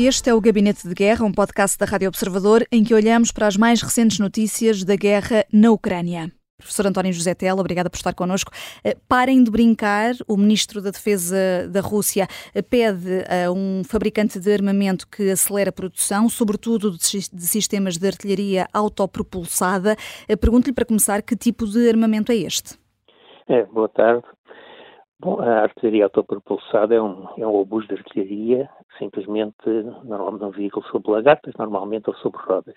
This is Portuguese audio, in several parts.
Este é o Gabinete de Guerra, um podcast da Rádio Observador em que olhamos para as mais recentes notícias da guerra na Ucrânia. Professor António José Tela, obrigada por estar connosco. Eh, parem de brincar. O Ministro da Defesa da Rússia eh, pede a um fabricante de armamento que acelere a produção, sobretudo de sistemas de artilharia autopropulsada. Eh, pergunto-lhe, para começar, que tipo de armamento é este? É, boa tarde. Bom, a artilharia autopropulsada é um, é um obus de artilharia, simplesmente, normalmente um veículo sobre lagartas, normalmente ou sobre rodas.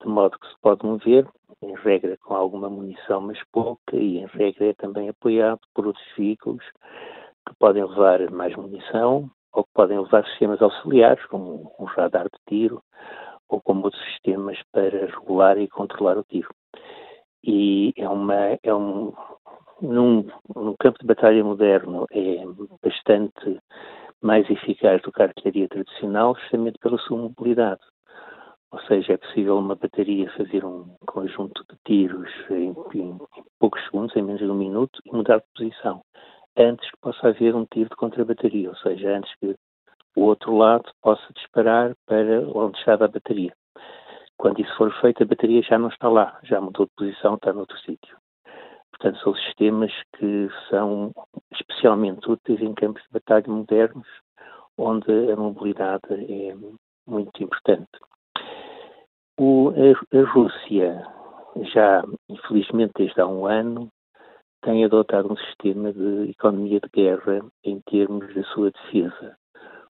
De modo que se pode mover, em regra com alguma munição, mas pouca, e em regra é também apoiado por outros veículos que podem levar mais munição ou que podem levar sistemas auxiliares, como um radar de tiro ou como outros sistemas para regular e controlar o tiro. E é, uma, é um, num, num campo de batalha moderno é bastante mais eficaz do que a artilharia tradicional, justamente pela sua mobilidade. Ou seja, é possível uma bateria fazer um conjunto de tiros em, em, em poucos segundos, em menos de um minuto, e mudar de posição, antes que possa haver um tiro de contra-bateria, ou seja, antes que o outro lado possa disparar para onde estava a bateria. Quando isso for feito, a bateria já não está lá, já mudou de posição, está noutro sítio. Portanto, são sistemas que são especialmente úteis em campos de batalha modernos, onde a mobilidade é muito importante. O, a, a, Rússia, já infelizmente desde há um ano, tem adotado um sistema de economia de guerra em termos da sua defesa,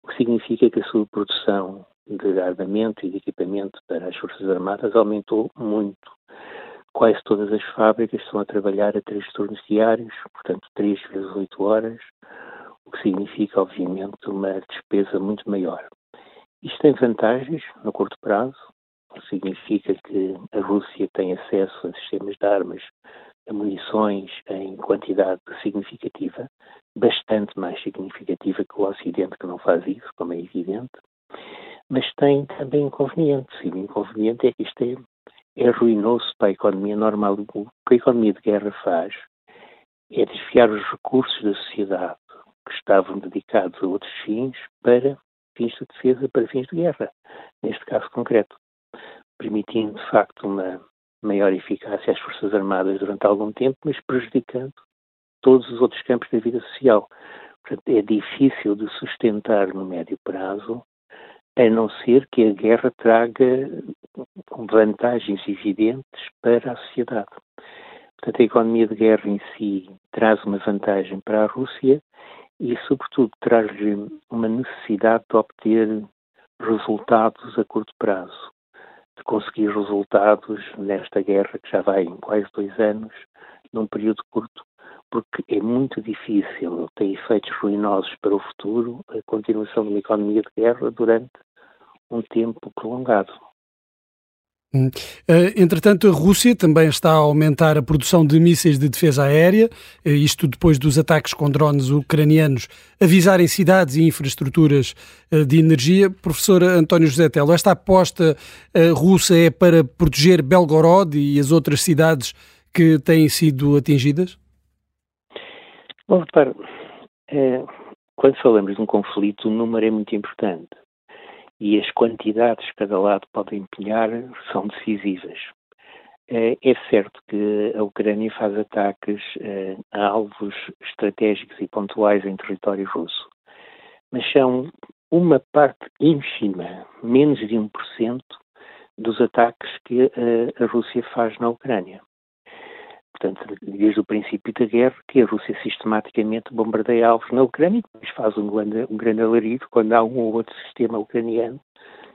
o que significa que a sua produção de armamento e de equipamento para as Forças Armadas aumentou muito quase todas as fábricas estão a trabalhar a três turnos diários, portanto, três vezes oito horas, o que significa, obviamente, uma despesa muito maior. Isto tem vantagens no curto prazo, significa que a Rússia tem acesso a sistemas de armas, a munições em quantidade significativa, bastante mais significativa que o Ocidente, que não faz isso, como é evidente, mas tem também inconvenientes, e o inconveniente é que isto é ruinoso para a economia normal. O que a economia de guerra faz é desviar os recursos da sociedade que estavam dedicados a outros fins para fins de defesa, para fins de guerra, neste caso concreto, permitindo de facto uma maior eficácia às Forças Armadas durante algum tempo, mas prejudicando todos os outros campos da vida social. Portanto, é difícil de sustentar no médio prazo a não ser que a guerra traga vantagens evidentes para a sociedade. Portanto, a economia de guerra em si traz uma vantagem para a Rússia e, sobretudo, traz-lhe uma necessidade de obter resultados a curto prazo, de conseguir resultados nesta guerra que já vai em quase dois anos, num período curto, porque é muito difícil, tem efeitos ruinosos para o futuro, a continuação de uma economia de guerra durante um tempo prolongado. Hum. Uh, entretanto, a Rússia também está a aumentar a produção de mísseis de defesa aérea, uh, isto depois dos ataques com drones ucranianos avisarem cidades e infraestruturas uh, de energia. Professor António José Telo, esta aposta russa é para proteger Belgorod e as outras cidades que têm sido atingidas? Bom, repare, é, quando falamos de um conflito, o número é muito importante e as quantidades que cada lado pode empenhar são decisivas. É, é certo que a Ucrânia faz ataques é, a alvos estratégicos e pontuais em território russo, mas são uma parte ínfima, menos de 1%, dos ataques que a Rússia faz na Ucrânia portanto, desde o princípio da guerra, que a Rússia sistematicamente bombardeia alvos na Ucrânia e depois faz um grande, um grande alarido quando há um ou outro sistema ucraniano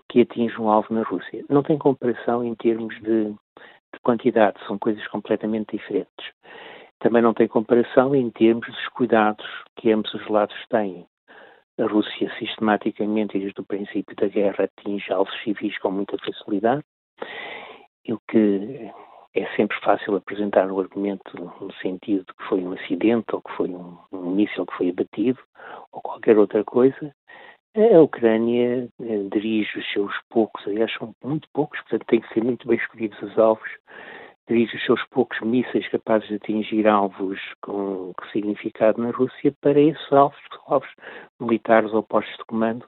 que atinge um alvo na Rússia. Não tem comparação em termos de, de quantidade, são coisas completamente diferentes. Também não tem comparação em termos dos cuidados que ambos os lados têm. A Rússia sistematicamente, desde o princípio da guerra, atinge alvos civis com muita facilidade, e o que é sempre fácil apresentar o argumento no sentido de que foi um acidente ou que foi um, um míssil que foi abatido ou qualquer outra coisa. A Ucrânia eh, dirige os seus poucos, aliás, são muito poucos, portanto têm que ser muito bem escolhidos os alvos, dirige os seus poucos mísseis capazes de atingir alvos com, significado na Rússia para esses alvos, alvos militares ou postos de comando,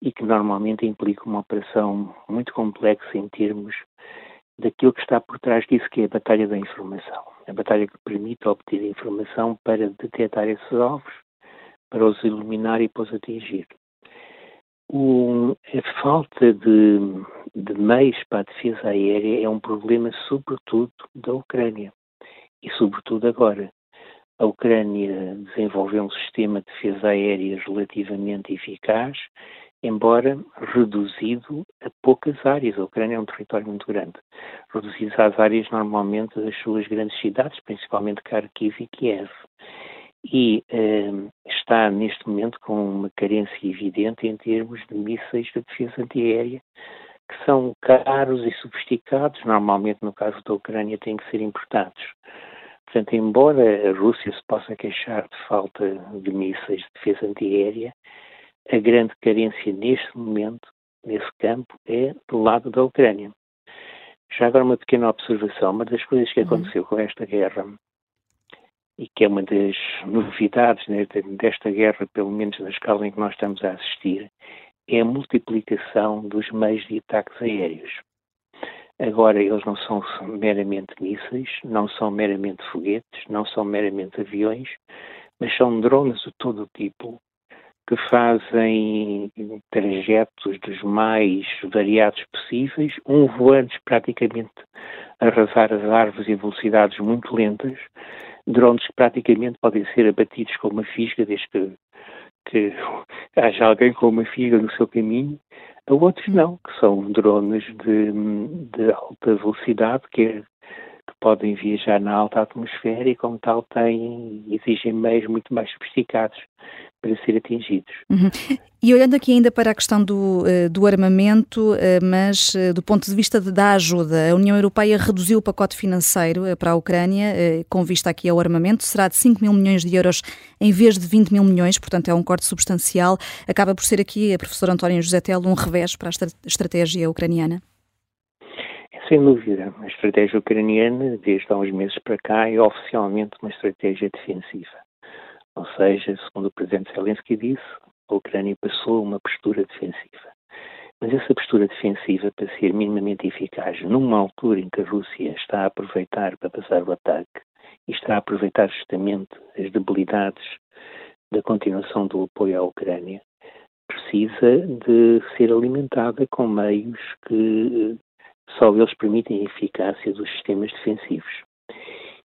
e que normalmente implica uma operação muito complexa em termos daquilo que está por trás disso, que é a batalha da informação. A batalha que permite obter informação para detectar esses alvos, para os iluminar e depois atingir. O, a falta de, de meios para a defesa aérea é um problema, sobretudo, da Ucrânia. E, sobretudo, agora. A Ucrânia desenvolveu um sistema de defesa aérea relativamente eficaz, embora reduzido a poucas áreas. A Ucrânia é um território muito grande. Reduzido às áreas, normalmente, das suas grandes cidades, principalmente Kharkiv e Kiev e eh, está neste momento com uma carência evidente em termos de mísseis de defesa antiaérea, que são caros e sofisticados, normalmente no caso da Ucrânia têm que ser importados. Portanto, embora a Rússia se possa queixar de falta de mísseis de defesa antiaérea, a grande carência neste momento, nesse campo, é do lado da Ucrânia. Já agora uma pequena observação, uma das coisas que uhum. aconteceu com esta guerra e que é uma das novidades né, desta guerra, pelo menos na escala em que nós estamos a assistir, é a multiplicação dos meios de ataques aéreos. Agora, eles não são meramente mísseis, não são meramente foguetes, não são meramente aviões, mas são drones de todo o tipo que fazem trajetos dos mais variados possíveis, um voando praticamente a arrasar as árvores em velocidades muito lentas, drones que praticamente podem ser abatidos com uma fisga, desde que, que haja alguém com uma fisga no seu caminho, a outros não, que são drones de, de alta velocidade, que, é, que podem viajar na alta atmosfera e, como tal, têm, exigem meios muito mais sofisticados para ser atingidos. Uhum. E olhando aqui ainda para a questão do, eh, do armamento, eh, mas eh, do ponto de vista da ajuda, a União Europeia reduziu o pacote financeiro para a Ucrânia, com vista aqui ao armamento, será de 5 mil milhões de euros em vez de 20 mil milhões, portanto é um corte substancial. Acaba por ser aqui, a professora António José Telo, um revés para a estratégia ucraniana? Sem dúvida. A estratégia ucraniana, desde há uns meses para cá, é oficialmente uma estratégia defensiva. Ou seja, segundo o presidente Zelensky disse, a Ucrânia passou uma postura defensiva. Mas essa postura defensiva, para ser minimamente eficaz, numa altura em que a Rússia está a aproveitar para passar o ataque e está a aproveitar justamente as debilidades da continuação do apoio à Ucrânia, precisa de ser alimentada com meios que só eles permitem a eficácia dos sistemas defensivos.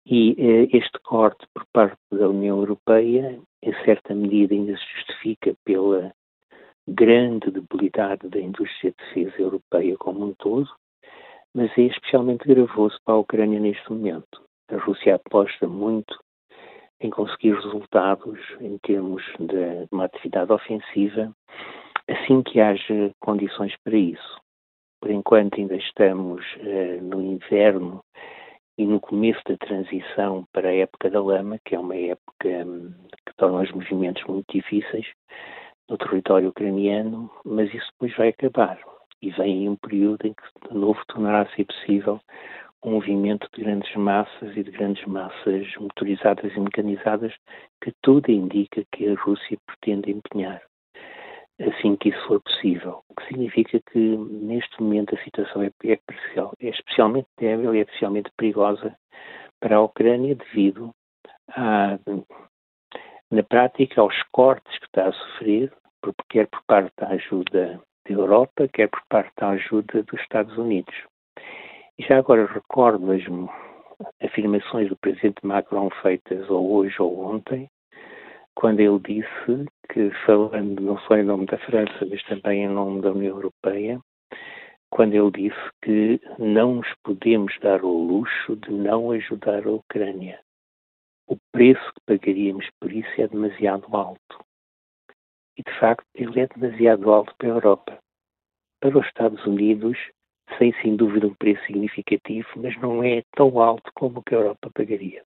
E eh, este corte por parte da União Europeia, em certa medida, ainda se justifica pela grande debilidade da indústria de defesa europeia como um todo, mas é especialmente gravoso para a Ucrânia neste momento. A Rússia aposta muito em conseguir resultados em termos de uma atividade ofensiva assim que haja condições para isso. Por enquanto ainda estamos eh, no inverno e no começo da transição para a época da lama, que é uma época hum, que torna os movimentos muito difíceis no território ucraniano, mas isso depois vai acabar. E vem aí um período em que de novo tornará a ser possível um movimento de grandes massas e de grandes massas motorizadas e mecanizadas que tudo indica que a Rússia pretende empenhar assim que isso for possível. Significa que, neste momento, a situação é, é, é especialmente débil e é especialmente perigosa para a Ucrânia devido na prática, aos cortes que está a sofrer, quer por parte da ajuda da Europa, quer por parte da ajuda dos Estados Unidos. E já agora recordo as afirmações do presidente Macron feitas ou hoje ou ontem, quando ele disse que, falando não só em nome da França, mas também em nome da União Europeia, quando ele disse que não nos podemos dar o luxo de não ajudar a Ucrânia. O preço que pagaríamos por isso é demasiado alto. E, de facto, ele é demasiado alto para a Europa. Para os Estados Unidos, sem sem dúvida um preço significativo, mas não é tão alto como o que a Europa pagaria.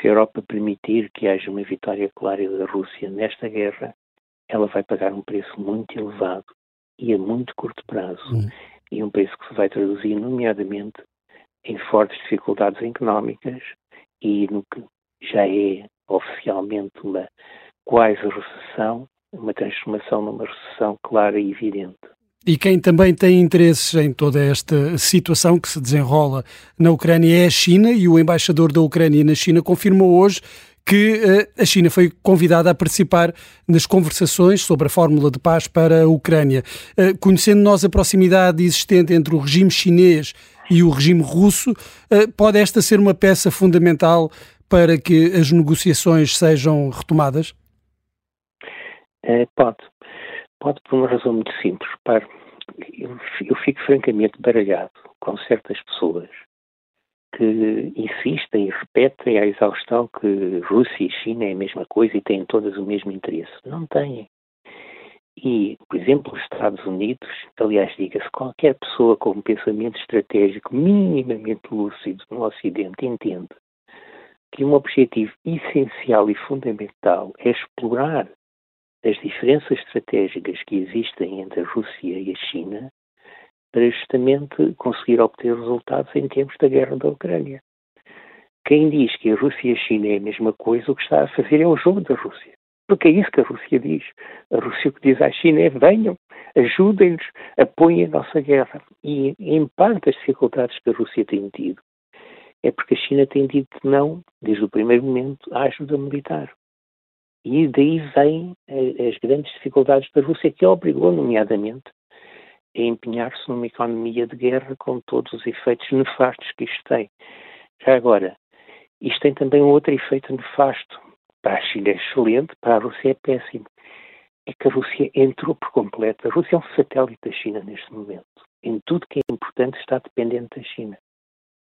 Se a Europa permitir que haja uma vitória clara da Rússia nesta guerra, ela vai pagar um preço muito elevado e a muito curto prazo. Hum. E um preço que se vai traduzir, nomeadamente, em fortes dificuldades económicas e no que já é oficialmente uma quase recessão, uma transformação numa recessão clara e evidente. E quem também tem interesses em toda esta situação que se desenrola na Ucrânia é a China, e o embaixador da Ucrânia na China confirmou hoje que uh, a China foi convidada a participar nas conversações sobre a fórmula de paz para a Ucrânia. Uh, conhecendo nós a proximidade existente entre o regime chinês e o regime russo, uh, pode esta ser uma peça fundamental para que as negociações sejam retomadas? pode. Pode por uma razão muito simples. Repare, eu, fico francamente baralhado com certas pessoas que insistem e repetem à exaustão que Rússia e China é a mesma coisa e têm todas o mesmo interesse. Não têm. E, por exemplo, os Estados Unidos, aliás, diga-se, qualquer pessoa com um pensamento estratégico minimamente lúcido no Ocidente entende que um objetivo essencial e fundamental é explorar das diferenças estratégicas que existem entre a Rússia e a China para justamente conseguir obter resultados em termos da guerra da Ucrânia. Quem diz que a Rússia e a China é a mesma coisa, o que está a fazer é o jogo da Rússia. Porque é isso que a Rússia diz. A Rússia o que diz à China é venham, ajudem-nos, apoiem a nossa guerra. E, em parte, as dificuldades que a Rússia tem tido é porque a China tem dito não, desde o primeiro momento, à ajuda militar. E daí vêm eh, as grandes dificuldades da Rússia, que obrigou, nomeadamente, a empenhar-se numa economia de guerra com todos os efeitos nefastos que isto tem. Já agora, isto tem também um outro efeito nefasto. Para a China é excelente, para a Rússia é péssimo. É que a Rússia entrou por completo. A Rússia é um satélite da China neste momento. Em tudo que é importante está dependente da China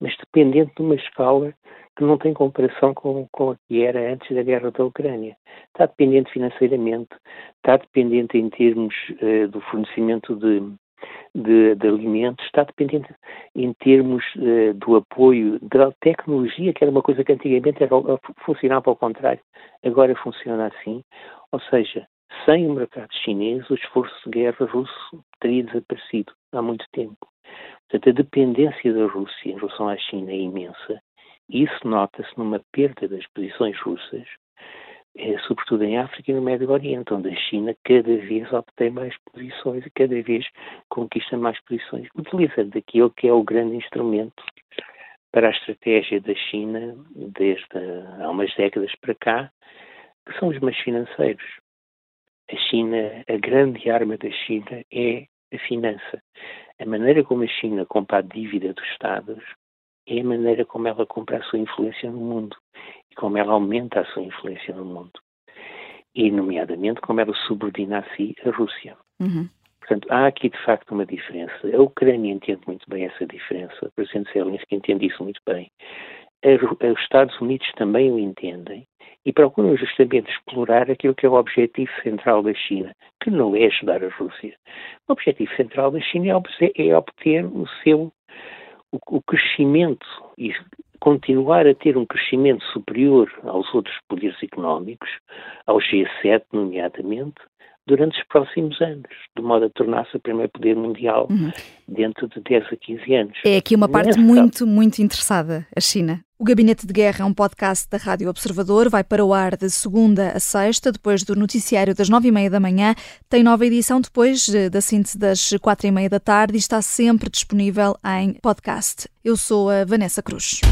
mas dependente de uma escala que não tem comparação com, com a que era antes da guerra da Ucrânia. Está dependente financeiramente, está dependente em termos uh, do fornecimento de, de, de, alimentos, está dependente em termos uh, do apoio da tecnologia, que era uma coisa que antigamente era, funcionava ao contrário, agora funciona assim. Ou seja, sem o mercado chinês, o esforço de guerra russo teria desaparecido há muito tempo. Portanto, a dependência da Rússia em relação à China é imensa. Isso nota-se numa perda das posições russas, é, sobretudo em África e no Médio Oriente, onde a China cada vez obtém mais posições e cada vez conquista mais posições, utilizando aquilo que é o grande instrumento para a estratégia da China desde há umas décadas para cá, que são os meios financeiros. A China, a grande arma da China é a finança. A maneira como a China compra a dívida dos Estados é a maneira como ela compra a sua influência no mundo e como ela aumenta a sua influência no mundo. E, nomeadamente, como ela subordina a si a Rússia. Uhum. Portanto, há aqui de facto uma diferença. A Ucrânia entende muito bem essa diferença. O presidente Zelensky entende isso muito bem. Os Estados Unidos também o entendem e procuram justamente explorar aquilo que é o objetivo central da China, que não é ajudar a Rússia. O objetivo central da China é, é obter o seu o, crescimento e continuar a ter um crescimento superior aos outros poderes económicos, ao G7 nomeadamente, durante os próximos anos, de modo a tornar-se o primeiro poder mundial uhum. dentro de 10 a 15 anos. É aqui uma parte Nessa muito, muito interessada, a China. O Gabinete de Guerra é um podcast da Rádio Observador, vai para o ar de segunda a sexta, depois do noticiário das nove e meia da manhã. Tem nova edição depois eh, da síntese das quatro e meia da tarde e está sempre disponível em podcast. Eu sou a Vanessa Cruz.